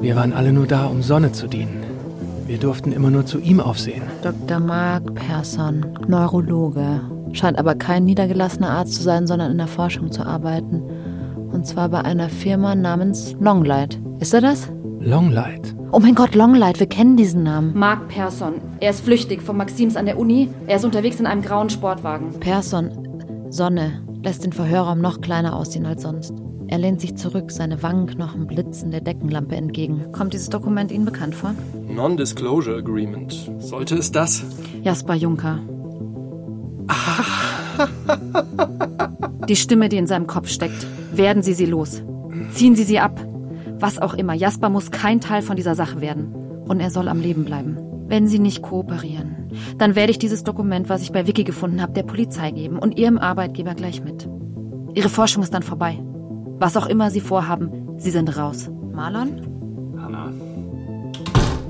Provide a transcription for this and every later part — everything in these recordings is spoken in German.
Wir waren alle nur da, um Sonne zu dienen. Wir durften immer nur zu ihm aufsehen. Dr. Mark Persson, Neurologe. Scheint aber kein niedergelassener Arzt zu sein, sondern in der Forschung zu arbeiten. Und zwar bei einer Firma namens Longlight. Ist er das? Longlight. Oh mein Gott, Longlight, wir kennen diesen Namen. Mark Persson. Er ist flüchtig vom Maxims an der Uni. Er ist unterwegs in einem grauen Sportwagen. Persson, Sonne, lässt den Verhörraum noch kleiner aussehen als sonst. Er lehnt sich zurück, seine Wangenknochen blitzen der Deckenlampe entgegen. Kommt dieses Dokument Ihnen bekannt vor? Non-Disclosure Agreement. Sollte es das? Jasper Juncker. Die Stimme, die in seinem Kopf steckt. Werden Sie sie los. Ziehen Sie sie ab. Was auch immer. Jasper muss kein Teil von dieser Sache werden. Und er soll am Leben bleiben. Wenn Sie nicht kooperieren, dann werde ich dieses Dokument, was ich bei Vicky gefunden habe, der Polizei geben und Ihrem Arbeitgeber gleich mit. Ihre Forschung ist dann vorbei. Was auch immer Sie vorhaben, Sie sind raus. Marlon? Hanna.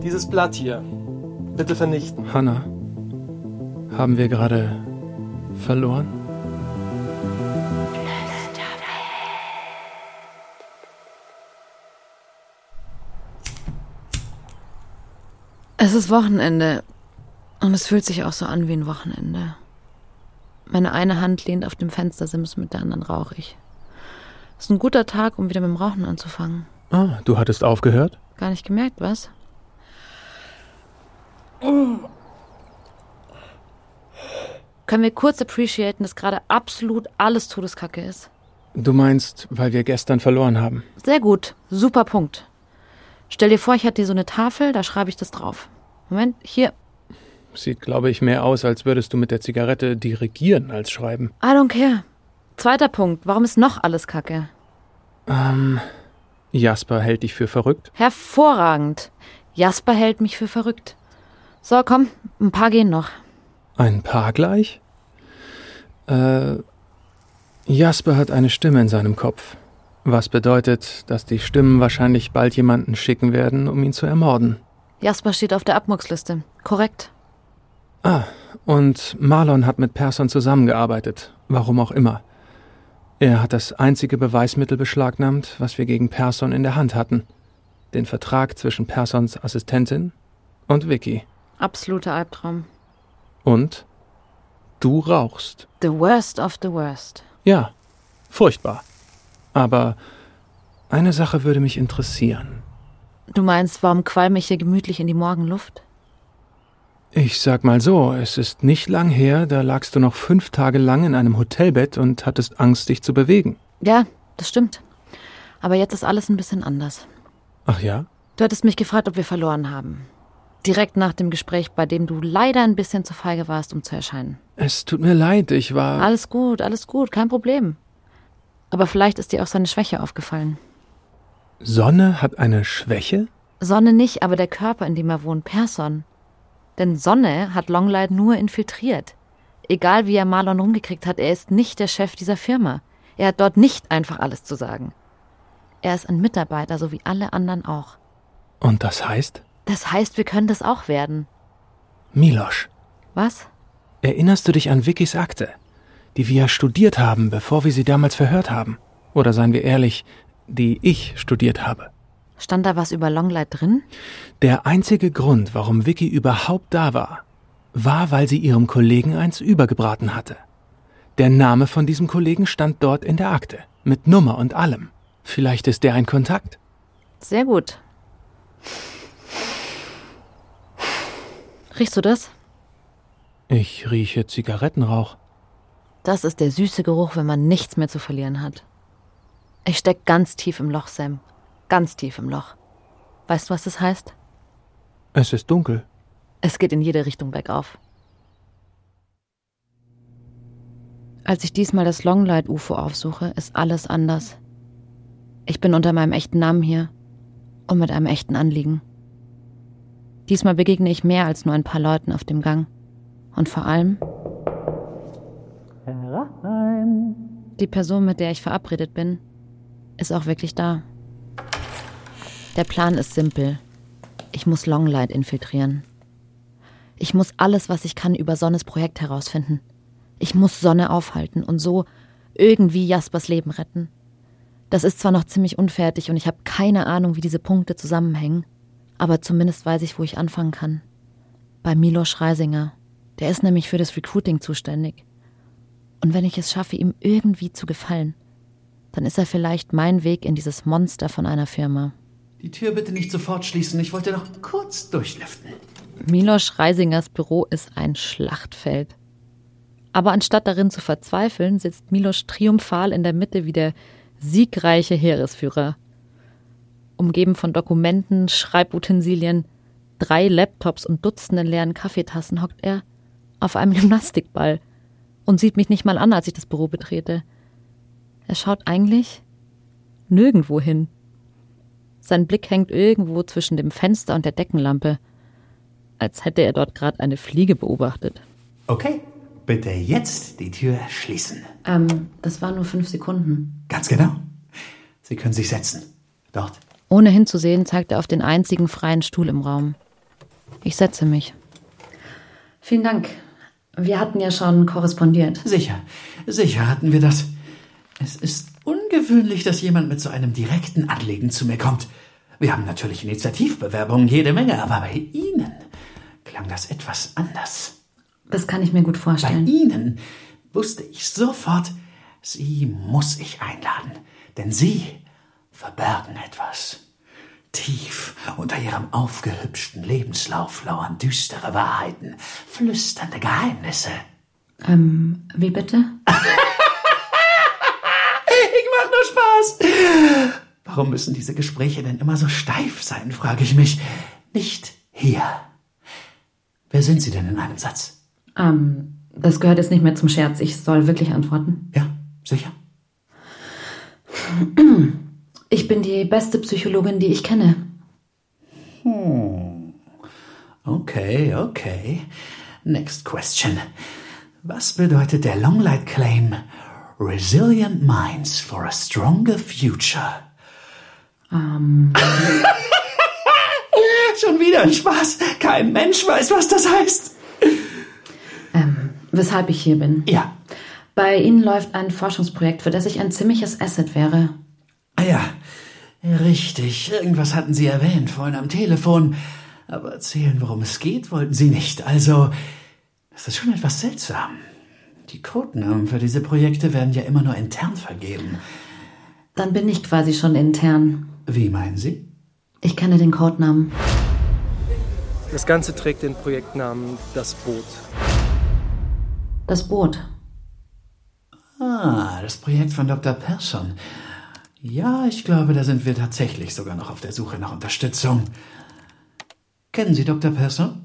Dieses Blatt hier. Bitte vernichten. Hannah, haben wir gerade verloren? Es ist Wochenende. Und es fühlt sich auch so an wie ein Wochenende. Meine eine Hand lehnt auf dem Fenstersims, mit der anderen rauche ich. Es ist ein guter Tag, um wieder mit dem Rauchen anzufangen. Ah, du hattest aufgehört? Gar nicht gemerkt, was? Können wir kurz appreciaten, dass gerade absolut alles Todeskacke ist? Du meinst, weil wir gestern verloren haben. Sehr gut, super Punkt. Stell dir vor, ich hätte hier so eine Tafel, da schreibe ich das drauf. Moment, hier. Sieht, glaube ich, mehr aus, als würdest du mit der Zigarette dirigieren als schreiben. I don't care. Zweiter Punkt, warum ist noch alles Kacke? Ähm, Jasper hält dich für verrückt? Hervorragend. Jasper hält mich für verrückt. So, komm, ein paar gehen noch. Ein Paar gleich? Äh, Jasper hat eine Stimme in seinem Kopf. Was bedeutet, dass die Stimmen wahrscheinlich bald jemanden schicken werden, um ihn zu ermorden. Jasper steht auf der Abmurksliste. Korrekt. Ah, und Marlon hat mit Persson zusammengearbeitet, warum auch immer. Er hat das einzige Beweismittel beschlagnahmt, was wir gegen Persson in der Hand hatten. Den Vertrag zwischen Persons Assistentin und Vicky. Absoluter Albtraum. Und du rauchst. The worst of the worst. Ja, furchtbar. Aber eine Sache würde mich interessieren. Du meinst, warum qualm ich hier gemütlich in die Morgenluft? Ich sag mal so, es ist nicht lang her, da lagst du noch fünf Tage lang in einem Hotelbett und hattest Angst, dich zu bewegen. Ja, das stimmt. Aber jetzt ist alles ein bisschen anders. Ach ja? Du hattest mich gefragt, ob wir verloren haben. Direkt nach dem Gespräch, bei dem du leider ein bisschen zu feige warst, um zu erscheinen. Es tut mir leid, ich war. Alles gut, alles gut, kein Problem. Aber vielleicht ist dir auch seine Schwäche aufgefallen. Sonne hat eine Schwäche? Sonne nicht, aber der Körper, in dem er wohnt, Person. Denn Sonne hat Longlight nur infiltriert. Egal wie er Marlon rumgekriegt hat, er ist nicht der Chef dieser Firma. Er hat dort nicht einfach alles zu sagen. Er ist ein Mitarbeiter, so wie alle anderen auch. Und das heißt? Das heißt, wir können das auch werden. Milosch, Was? erinnerst du dich an Vickys Akte, die wir studiert haben, bevor wir sie damals verhört haben? Oder seien wir ehrlich, die ich studiert habe? Stand da was über Longlight drin? Der einzige Grund, warum Vicky überhaupt da war, war, weil sie ihrem Kollegen eins übergebraten hatte. Der Name von diesem Kollegen stand dort in der Akte, mit Nummer und allem. Vielleicht ist der ein Kontakt. Sehr gut. Riechst du das? Ich rieche Zigarettenrauch. Das ist der süße Geruch, wenn man nichts mehr zu verlieren hat. Ich steck ganz tief im Loch, Sam. Ganz tief im Loch. Weißt du, was das heißt? Es ist dunkel. Es geht in jede Richtung bergauf. Als ich diesmal das Longlight-UFO aufsuche, ist alles anders. Ich bin unter meinem echten Namen hier und mit einem echten Anliegen. Diesmal begegne ich mehr als nur ein paar Leuten auf dem Gang. Und vor allem die Person, mit der ich verabredet bin, ist auch wirklich da. Der Plan ist simpel. Ich muss Longlight infiltrieren. Ich muss alles, was ich kann, über Sonnes Projekt herausfinden. Ich muss Sonne aufhalten und so irgendwie Jaspers Leben retten. Das ist zwar noch ziemlich unfertig und ich habe keine Ahnung, wie diese Punkte zusammenhängen, aber zumindest weiß ich, wo ich anfangen kann. Bei Milos Reisinger. Der ist nämlich für das Recruiting zuständig. Und wenn ich es schaffe, ihm irgendwie zu gefallen, dann ist er vielleicht mein Weg in dieses Monster von einer Firma. Die Tür bitte nicht sofort schließen, ich wollte noch kurz durchlüften. Milos Reisingers Büro ist ein Schlachtfeld. Aber anstatt darin zu verzweifeln, sitzt Milos triumphal in der Mitte wie der siegreiche Heeresführer. Umgeben von Dokumenten, Schreibutensilien, drei Laptops und Dutzenden leeren Kaffeetassen hockt er auf einem Gymnastikball und sieht mich nicht mal an, als ich das Büro betrete. Er schaut eigentlich nirgendwo hin. Sein Blick hängt irgendwo zwischen dem Fenster und der Deckenlampe, als hätte er dort gerade eine Fliege beobachtet. Okay, bitte jetzt die Tür schließen. Ähm, das waren nur fünf Sekunden. Ganz genau. Sie können sich setzen. Dort. Ohne hinzusehen, zeigt er auf den einzigen freien Stuhl im Raum. Ich setze mich. Vielen Dank. Wir hatten ja schon korrespondiert. Sicher, sicher hatten wir das. Es ist ungewöhnlich, dass jemand mit so einem direkten Anliegen zu mir kommt. Wir haben natürlich Initiativbewerbungen jede Menge, aber bei Ihnen klang das etwas anders. Das kann ich mir gut Bei vorstellen. Ihnen wusste ich sofort, Sie muss ich einladen, denn Sie verbergen etwas. Tief unter Ihrem aufgehübschten Lebenslauf lauern düstere Wahrheiten, flüsternde Geheimnisse. Ähm, wie bitte? Mach nur Spaß. Warum müssen diese Gespräche denn immer so steif sein, frage ich mich. Nicht hier. Wer sind Sie denn in einem Satz? Ähm, das gehört jetzt nicht mehr zum Scherz. Ich soll wirklich antworten. Ja, sicher. Ich bin die beste Psychologin, die ich kenne. Okay, okay. Next question. Was bedeutet der Longlight Claim? Resilient minds for a stronger future. Schon wieder ein Spaß. Kein Mensch weiß, was das heißt. Ähm, weshalb ich hier bin. Ja. Bei Ihnen läuft ein Forschungsprojekt, für das ich ein ziemliches Asset wäre. Ah ja, richtig. Irgendwas hatten Sie erwähnt vorhin am Telefon. Aber erzählen, worum es geht, wollten Sie nicht. Also, das ist schon etwas seltsam. Die Codenamen für diese Projekte werden ja immer nur intern vergeben. Dann bin ich quasi schon intern. Wie meinen Sie? Ich kenne den Codenamen. Das Ganze trägt den Projektnamen Das Boot. Das Boot. Ah, das Projekt von Dr. Persson. Ja, ich glaube, da sind wir tatsächlich sogar noch auf der Suche nach Unterstützung. Kennen Sie Dr. Persson?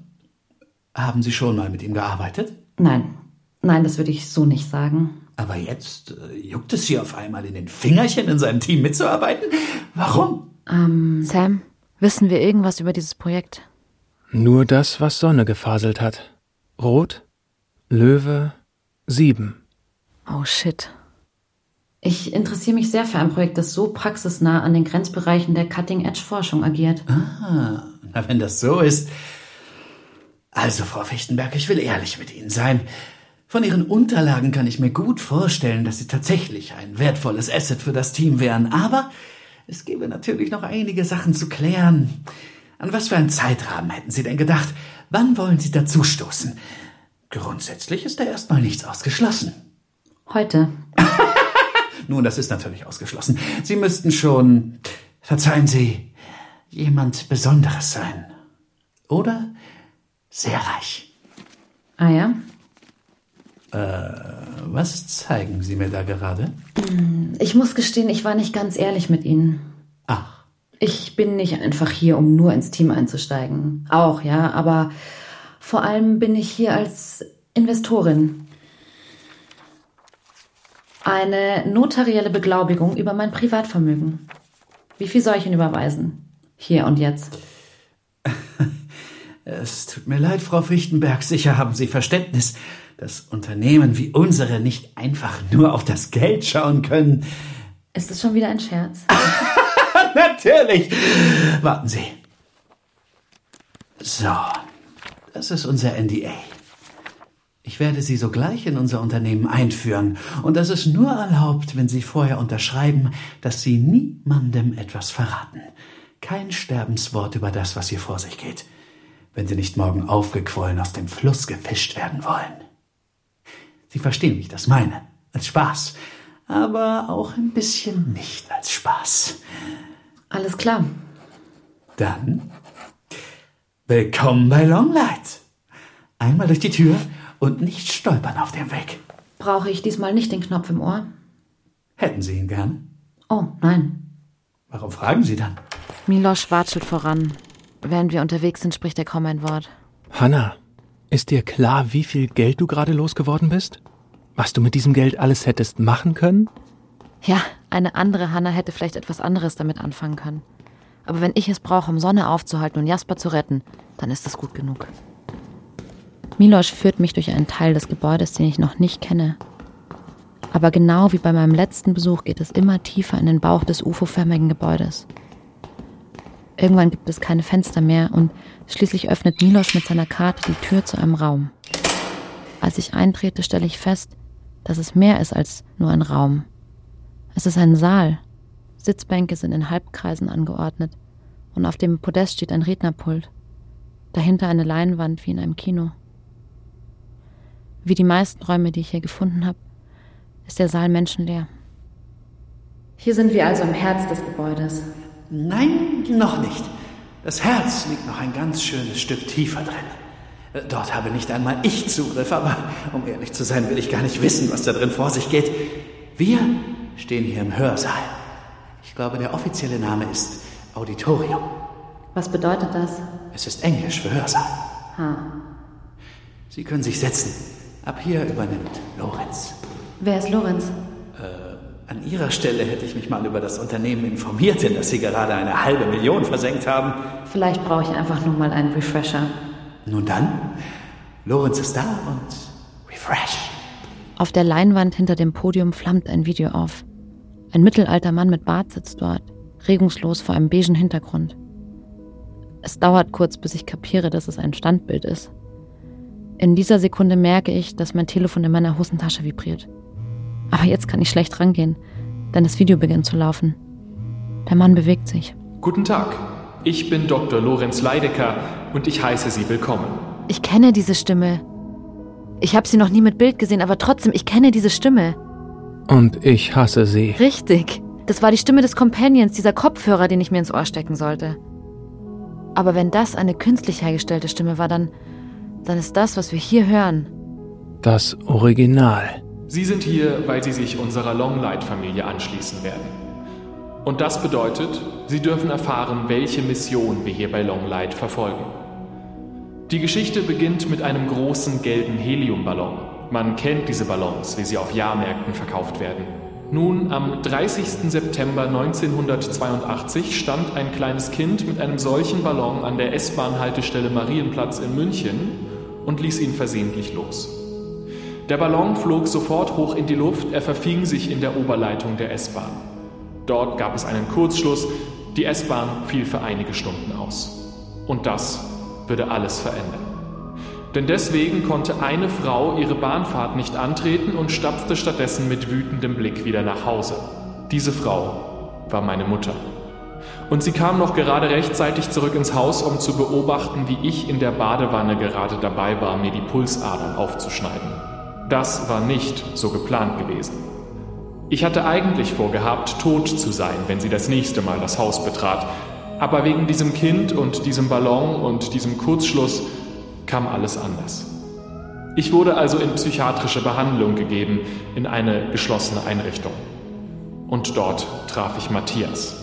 Haben Sie schon mal mit ihm gearbeitet? Nein. Nein, das würde ich so nicht sagen. Aber jetzt äh, juckt es Sie auf einmal in den Fingerchen, in seinem Team mitzuarbeiten? Warum? Sam, wissen wir irgendwas über dieses Projekt? Nur das, was Sonne gefaselt hat. Rot, Löwe, sieben. Oh shit. Ich interessiere mich sehr für ein Projekt, das so praxisnah an den Grenzbereichen der Cutting-Edge-Forschung agiert. Ah, na, wenn das so ist. Also, Frau Fichtenberg, ich will ehrlich mit Ihnen sein. Von Ihren Unterlagen kann ich mir gut vorstellen, dass Sie tatsächlich ein wertvolles Asset für das Team wären. Aber es gäbe natürlich noch einige Sachen zu klären. An was für einen Zeitrahmen hätten Sie denn gedacht? Wann wollen Sie dazustoßen? Grundsätzlich ist da erstmal nichts ausgeschlossen. Heute. Nun, das ist natürlich ausgeschlossen. Sie müssten schon, verzeihen Sie, jemand Besonderes sein. Oder sehr reich. Ah ja? Was zeigen Sie mir da gerade? Ich muss gestehen, ich war nicht ganz ehrlich mit Ihnen. Ach, Ich bin nicht einfach hier, um nur ins Team einzusteigen. Auch, ja, aber vor allem bin ich hier als Investorin. Eine notarielle Beglaubigung über mein Privatvermögen. Wie viel soll ich Ihnen überweisen? Hier und jetzt. es tut mir leid, Frau Fichtenberg. Sicher haben Sie Verständnis, dass Unternehmen wie unsere nicht einfach nur auf das Geld schauen können. Ist das schon wieder ein Scherz? Natürlich. Warten Sie. So, das ist unser NDA. Ich werde Sie sogleich in unser Unternehmen einführen, und das ist nur erlaubt, wenn Sie vorher unterschreiben, dass Sie niemandem etwas verraten. Kein Sterbenswort über das, was hier vor sich geht, wenn Sie nicht morgen aufgequollen aus dem Fluss gefischt werden wollen. Sie verstehen, wie ich das meine, als Spaß, aber auch ein bisschen nicht als Spaß. Alles klar. Dann willkommen bei Longlight. Einmal durch die Tür und nicht stolpern auf dem Weg. Brauche ich diesmal nicht den Knopf im Ohr? Hätten Sie ihn gern? Oh, nein. Warum fragen Sie dann? Milos watschelt voran. Während wir unterwegs sind, spricht er kaum ein Wort. Hanna, ist dir klar, wie viel Geld du gerade losgeworden bist? Was du mit diesem Geld alles hättest machen können? Ja, eine andere Hanna hätte vielleicht etwas anderes damit anfangen können. Aber wenn ich es brauche, um Sonne aufzuhalten und Jasper zu retten, dann ist das gut genug. Milos führt mich durch einen Teil des Gebäudes, den ich noch nicht kenne. Aber genau wie bei meinem letzten Besuch geht es immer tiefer in den Bauch des UFO-förmigen Gebäudes. Irgendwann gibt es keine Fenster mehr und schließlich öffnet Milos mit seiner Karte die Tür zu einem Raum. Als ich eintrete, stelle ich fest, dass es mehr ist als nur ein Raum. Es ist ein Saal. Sitzbänke sind in Halbkreisen angeordnet und auf dem Podest steht ein Rednerpult. Dahinter eine Leinwand wie in einem Kino. Wie die meisten Räume, die ich hier gefunden habe, ist der Saal menschenleer. Hier sind wir also im Herz des Gebäudes. Nein, noch nicht. Das Herz liegt noch ein ganz schönes Stück tiefer drin. Dort habe nicht einmal ich Zugriff, aber um ehrlich zu sein, will ich gar nicht wissen, was da drin vor sich geht. Wir stehen hier im Hörsaal. Ich glaube, der offizielle Name ist Auditorium. Was bedeutet das? Es ist Englisch für Hörsaal. Ha. Sie können sich setzen. Ab hier übernimmt Lorenz. Wer ist Lorenz? An Ihrer Stelle hätte ich mich mal über das Unternehmen informiert, in das Sie gerade eine halbe Million versenkt haben. Vielleicht brauche ich einfach nur mal einen Refresher. Nun dann, Lorenz ist da und refresh. Auf der Leinwand hinter dem Podium flammt ein Video auf. Ein mittelalter Mann mit Bart sitzt dort, regungslos vor einem beigen Hintergrund. Es dauert kurz, bis ich kapiere, dass es ein Standbild ist. In dieser Sekunde merke ich, dass mein Telefon in meiner Hosentasche vibriert. Aber jetzt kann ich schlecht rangehen, denn das Video beginnt zu laufen. Der Mann bewegt sich. Guten Tag, ich bin Dr. Lorenz Leidecker und ich heiße Sie willkommen. Ich kenne diese Stimme. Ich habe sie noch nie mit Bild gesehen, aber trotzdem, ich kenne diese Stimme. Und ich hasse sie. Richtig. Das war die Stimme des Companions, dieser Kopfhörer, den ich mir ins Ohr stecken sollte. Aber wenn das eine künstlich hergestellte Stimme war, dann, dann ist das, was wir hier hören, Das Original. Sie sind hier, weil Sie sich unserer Longlight-Familie anschließen werden. Und das bedeutet, Sie dürfen erfahren, welche Mission wir hier bei Longlight verfolgen. Die Geschichte beginnt mit einem großen gelben Heliumballon. Man kennt diese Ballons, wie sie auf Jahrmärkten verkauft werden. Nun, am 30. September 1982 stand ein kleines Kind mit einem solchen Ballon an der S-Bahn-Haltestelle Marienplatz in München und ließ ihn versehentlich los. Der Ballon flog sofort hoch in die Luft, er verfing sich in der Oberleitung der S-Bahn. Dort gab es einen Kurzschluss, die S-Bahn fiel für einige Stunden aus. Und das würde alles verändern. Denn deswegen konnte eine Frau ihre Bahnfahrt nicht antreten und stapfte stattdessen mit wütendem Blick wieder nach Hause. Diese Frau war meine Mutter. Und sie kam noch gerade rechtzeitig zurück ins Haus, um zu beobachten, wie ich in der Badewanne gerade dabei war, mir die Pulsadern aufzuschneiden. Das war nicht so geplant gewesen. Ich hatte eigentlich vorgehabt, tot zu sein, wenn sie das nächste Mal das Haus betrat. Aber wegen diesem Kind und diesem Ballon und diesem Kurzschluss kam alles anders. Ich wurde also in psychiatrische Behandlung gegeben, in eine geschlossene Einrichtung. Und dort traf ich Matthias.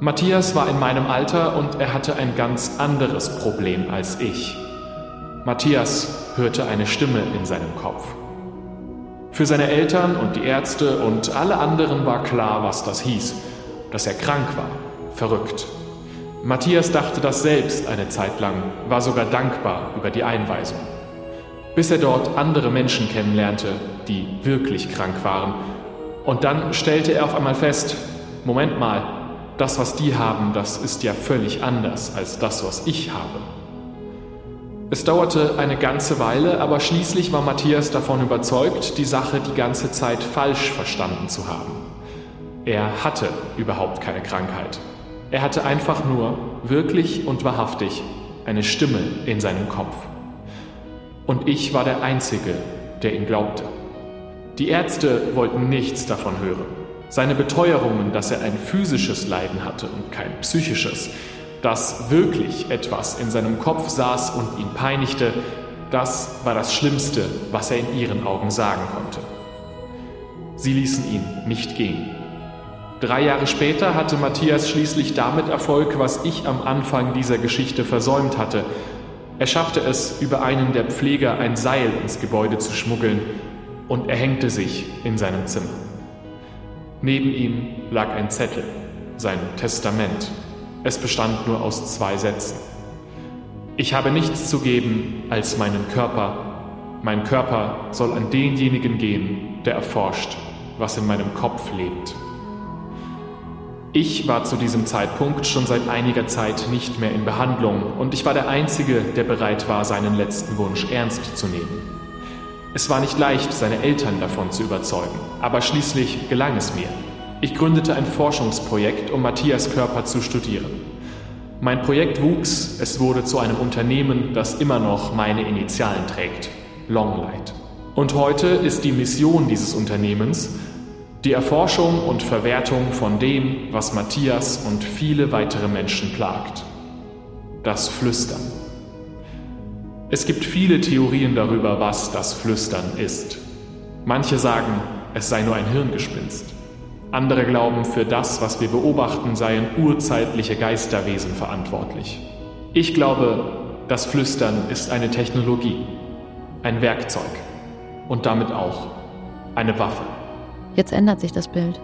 Matthias war in meinem Alter und er hatte ein ganz anderes Problem als ich. Matthias hörte eine Stimme in seinem Kopf. Für seine Eltern und die Ärzte und alle anderen war klar, was das hieß, dass er krank war, verrückt. Matthias dachte das selbst eine Zeit lang, war sogar dankbar über die Einweisung. Bis er dort andere Menschen kennenlernte, die wirklich krank waren. Und dann stellte er auf einmal fest, Moment mal, das, was die haben, das ist ja völlig anders als das, was ich habe. Es dauerte eine ganze Weile, aber schließlich war Matthias davon überzeugt, die Sache die ganze Zeit falsch verstanden zu haben. Er hatte überhaupt keine Krankheit. Er hatte einfach nur, wirklich und wahrhaftig, eine Stimme in seinem Kopf. Und ich war der Einzige, der ihm glaubte. Die Ärzte wollten nichts davon hören. Seine Beteuerungen, dass er ein physisches Leiden hatte und kein psychisches, dass wirklich etwas in seinem Kopf saß und ihn peinigte, das war das Schlimmste, was er in ihren Augen sagen konnte. Sie ließen ihn nicht gehen. Drei Jahre später hatte Matthias schließlich damit Erfolg, was ich am Anfang dieser Geschichte versäumt hatte. Er schaffte es, über einen der Pfleger ein Seil ins Gebäude zu schmuggeln und er hängte sich in seinem Zimmer. Neben ihm lag ein Zettel, sein Testament. Es bestand nur aus zwei Sätzen. Ich habe nichts zu geben als meinen Körper. Mein Körper soll an denjenigen gehen, der erforscht, was in meinem Kopf lebt. Ich war zu diesem Zeitpunkt schon seit einiger Zeit nicht mehr in Behandlung und ich war der Einzige, der bereit war, seinen letzten Wunsch ernst zu nehmen. Es war nicht leicht, seine Eltern davon zu überzeugen, aber schließlich gelang es mir. Ich gründete ein Forschungsprojekt, um Matthias Körper zu studieren. Mein Projekt wuchs, es wurde zu einem Unternehmen, das immer noch meine Initialen trägt, Longlight. Und heute ist die Mission dieses Unternehmens, die Erforschung und Verwertung von dem, was Matthias und viele weitere Menschen plagt. Das Flüstern. Es gibt viele Theorien darüber, was das Flüstern ist. Manche sagen, es sei nur ein Hirngespinst. Andere glauben, für das, was wir beobachten, seien urzeitliche Geisterwesen verantwortlich. Ich glaube, das Flüstern ist eine Technologie, ein Werkzeug und damit auch eine Waffe. Jetzt ändert sich das Bild.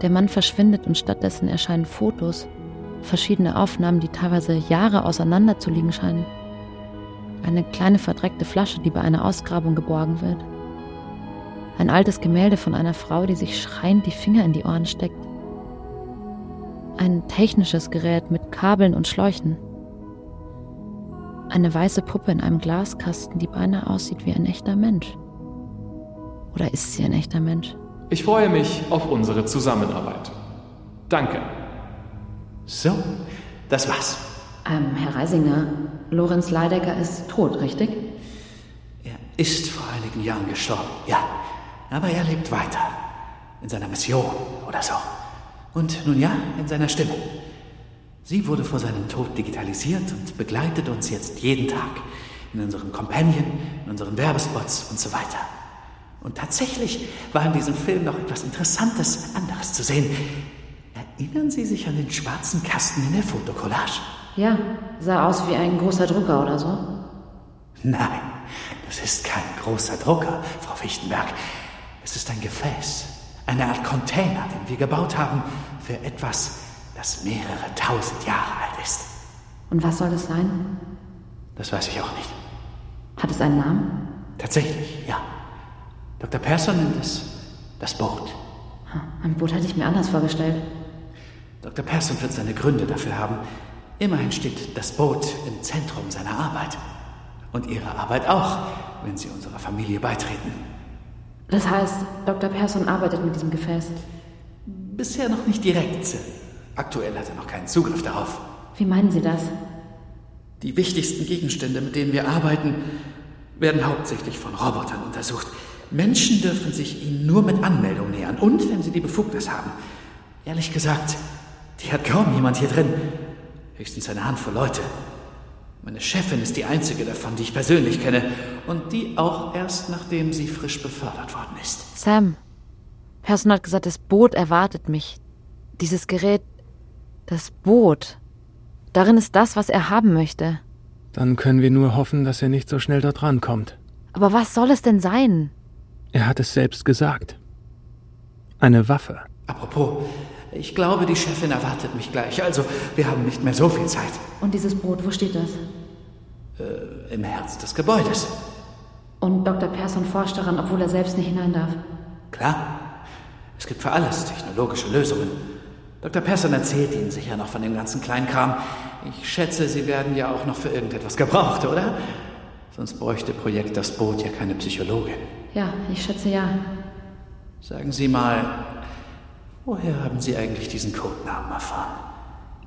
Der Mann verschwindet und stattdessen erscheinen Fotos, verschiedene Aufnahmen, die teilweise Jahre auseinander zu liegen scheinen. Eine kleine verdreckte Flasche, die bei einer Ausgrabung geborgen wird. Ein altes Gemälde von einer Frau, die sich schreiend die Finger in die Ohren steckt. Ein technisches Gerät mit Kabeln und Schläuchen. Eine weiße Puppe in einem Glaskasten, die beinahe aussieht wie ein echter Mensch. Oder ist sie ein echter Mensch? Ich freue mich auf unsere Zusammenarbeit. Danke. So, das war's. Ähm, Herr Reisinger, Lorenz Leidecker ist tot, richtig? Er ist vor einigen Jahren gestorben, ja. Aber er lebt weiter. In seiner Mission oder so. Und nun ja, in seiner Stimme. Sie wurde vor seinem Tod digitalisiert und begleitet uns jetzt jeden Tag. In unserem Companion, in unseren Werbespots und so weiter. Und tatsächlich war in diesem Film noch etwas Interessantes anderes zu sehen. Erinnern Sie sich an den schwarzen Kasten in der Fotokollage? Ja, sah aus wie ein großer Drucker oder so. Nein, das ist kein großer Drucker, Frau Fichtenberg. Es ist ein Gefäß, eine Art Container, den wir gebaut haben für etwas, das mehrere tausend Jahre alt ist. Und was soll das sein? Das weiß ich auch nicht. Hat es einen Namen? Tatsächlich, ja. Dr. Persson nennt es das Boot. Ein Boot hatte ich mir anders vorgestellt. Dr. Persson wird seine Gründe dafür haben. Immerhin steht das Boot im Zentrum seiner Arbeit. Und Ihre Arbeit auch, wenn Sie unserer Familie beitreten. Das heißt, Dr. Persson arbeitet mit diesem Gefäß. Bisher noch nicht direkt. Aktuell hat er noch keinen Zugriff darauf. Wie meinen Sie das? Die wichtigsten Gegenstände, mit denen wir arbeiten, werden hauptsächlich von Robotern untersucht. Menschen dürfen sich ihnen nur mit Anmeldung nähern und wenn sie die Befugnis haben. Ehrlich gesagt, die hat kaum jemand hier drin. Höchstens eine Handvoll Leute. Meine Chefin ist die einzige davon, die ich persönlich kenne. Und die auch erst nachdem sie frisch befördert worden ist. Sam, Person hat gesagt, das Boot erwartet mich. Dieses Gerät, das Boot. Darin ist das, was er haben möchte. Dann können wir nur hoffen, dass er nicht so schnell dort rankommt. Aber was soll es denn sein? Er hat es selbst gesagt. Eine Waffe. Apropos, ich glaube, die Chefin erwartet mich gleich. Also, wir haben nicht mehr so viel Zeit. Und dieses Boot, wo steht das? Äh, Im Herz des Gebäudes. Und Dr. Persson forscht daran, obwohl er selbst nicht hinein darf. Klar. Es gibt für alles technologische Lösungen. Dr. Persson erzählt Ihnen sicher noch von dem ganzen Kleinkram. Ich schätze, Sie werden ja auch noch für irgendetwas gebraucht, oder? Sonst bräuchte Projekt Das Boot ja keine Psychologin. Ja, ich schätze ja. Sagen Sie mal, woher haben Sie eigentlich diesen Codenamen erfahren?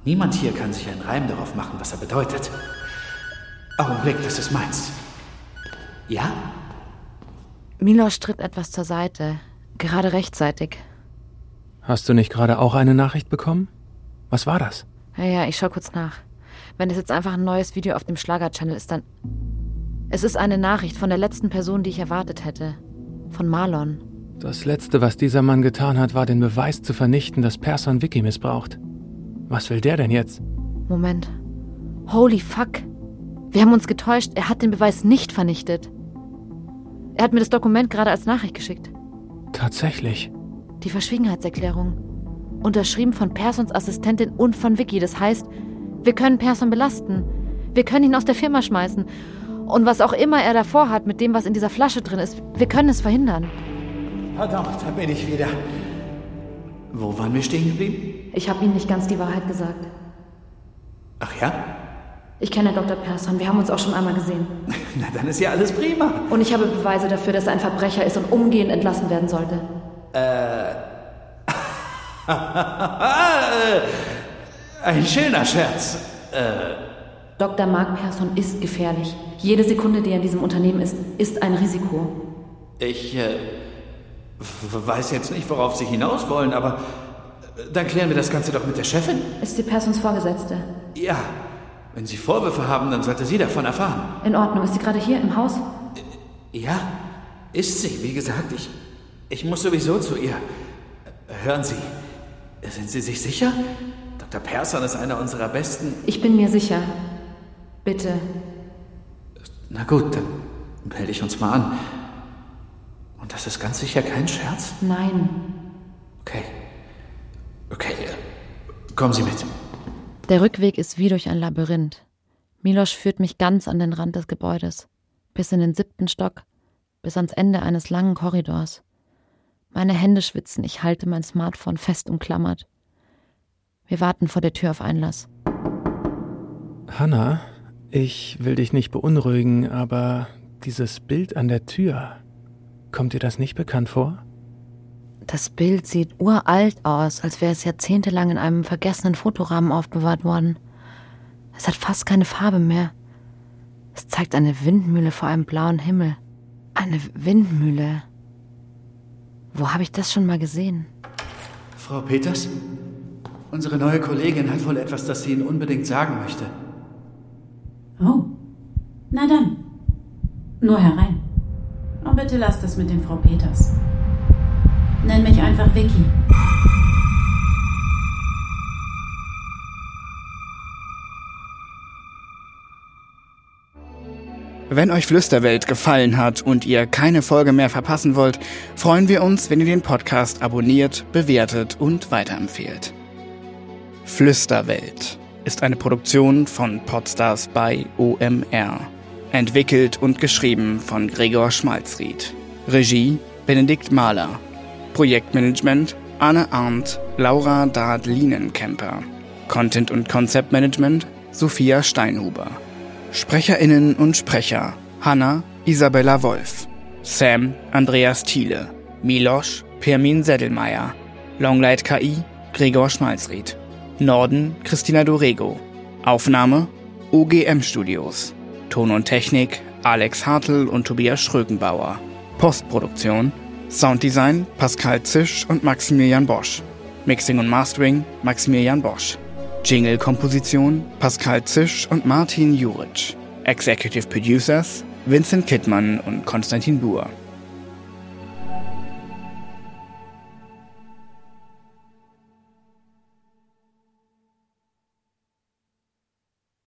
Niemand hier kann sich einen Reim darauf machen, was er bedeutet. Augenblick, das ist meins. Ja? Milos tritt etwas zur Seite, gerade rechtzeitig. Hast du nicht gerade auch eine Nachricht bekommen? Was war das? Ja, ja, ich schau kurz nach. Wenn es jetzt einfach ein neues Video auf dem Schlager-Channel ist, dann. Es ist eine Nachricht von der letzten Person, die ich erwartet hätte. Von Marlon. Das Letzte, was dieser Mann getan hat, war den Beweis zu vernichten, dass Persson Vicky missbraucht. Was will der denn jetzt? Moment. Holy fuck. Wir haben uns getäuscht. Er hat den Beweis nicht vernichtet. Er hat mir das Dokument gerade als Nachricht geschickt. Tatsächlich. Die Verschwiegenheitserklärung. Unterschrieben von Persons Assistentin und von Vicky. Das heißt, wir können Person belasten. Wir können ihn aus der Firma schmeißen. Und was auch immer er davor hat mit dem, was in dieser Flasche drin ist, wir können es verhindern. Verdammt, da bin ich wieder. Wo waren wir stehen geblieben? Ich habe Ihnen nicht ganz die Wahrheit gesagt. Ach ja? Ich kenne Dr. Persson, wir haben uns auch schon einmal gesehen. Na, dann ist ja alles prima. Und ich habe Beweise dafür, dass er ein Verbrecher ist und umgehend entlassen werden sollte. Ein schöner Scherz. Dr. Mark Persson ist gefährlich. Jede Sekunde, die er in diesem Unternehmen ist, ist ein Risiko. Ich äh, weiß jetzt nicht, worauf Sie hinaus wollen, aber äh, dann klären wir das Ganze doch mit der Chefin. Ist sie Persons Vorgesetzte? Ja, wenn Sie Vorwürfe haben, dann sollte sie davon erfahren. In Ordnung. Ist sie gerade hier im Haus? Ja, ist sie. Wie gesagt, ich, ich muss sowieso zu ihr. Hören Sie, sind Sie sich sicher? Dr. Persson ist einer unserer besten. Ich bin mir sicher. Bitte. Na gut, dann melde ich uns mal an. Das ist ganz sicher kein Scherz? Nein. Okay. Okay, äh, kommen Sie mit. Der Rückweg ist wie durch ein Labyrinth. Milos führt mich ganz an den Rand des Gebäudes, bis in den siebten Stock, bis ans Ende eines langen Korridors. Meine Hände schwitzen, ich halte mein Smartphone fest umklammert. Wir warten vor der Tür auf Einlass. Hanna, ich will dich nicht beunruhigen, aber dieses Bild an der Tür, kommt dir das nicht bekannt vor? Das Bild sieht uralt aus, als wäre es jahrzehntelang in einem vergessenen Fotorahmen aufbewahrt worden. Es hat fast keine Farbe mehr. Es zeigt eine Windmühle vor einem blauen Himmel. Eine Windmühle. Wo habe ich das schon mal gesehen? Frau Peters? Unsere neue Kollegin hat wohl etwas, das sie Ihnen unbedingt sagen möchte. Oh, na dann. Nur herein. Und bitte lasst es mit dem Frau Peters. Nenn mich einfach Vicky. Wenn euch Flüsterwelt gefallen hat und ihr keine Folge mehr verpassen wollt, freuen wir uns, wenn ihr den Podcast abonniert, bewertet und weiterempfehlt. Flüsterwelt ist eine Produktion von Podstars bei OMR. Entwickelt und geschrieben von Gregor Schmalzried. Regie Benedikt Mahler. Projektmanagement Anne Arndt, Laura Dard-Lienenkemper. Content und Konzeptmanagement Sophia Steinhuber. SprecherInnen und Sprecher Hanna Isabella Wolf, Sam Andreas Thiele, Milosch Pirmin Seddelmeier, Longlight KI Gregor Schmalzried, Norden Christina Dorego, Aufnahme OGM Studios, Ton und Technik Alex Hartl und Tobias Schrögenbauer, Postproduktion Sounddesign Pascal Zisch und Maximilian Bosch, Mixing und Mastering Maximilian Bosch. Jingle-Komposition Pascal Zisch und Martin Juric. Executive Producers Vincent Kittmann und Konstantin Buhr.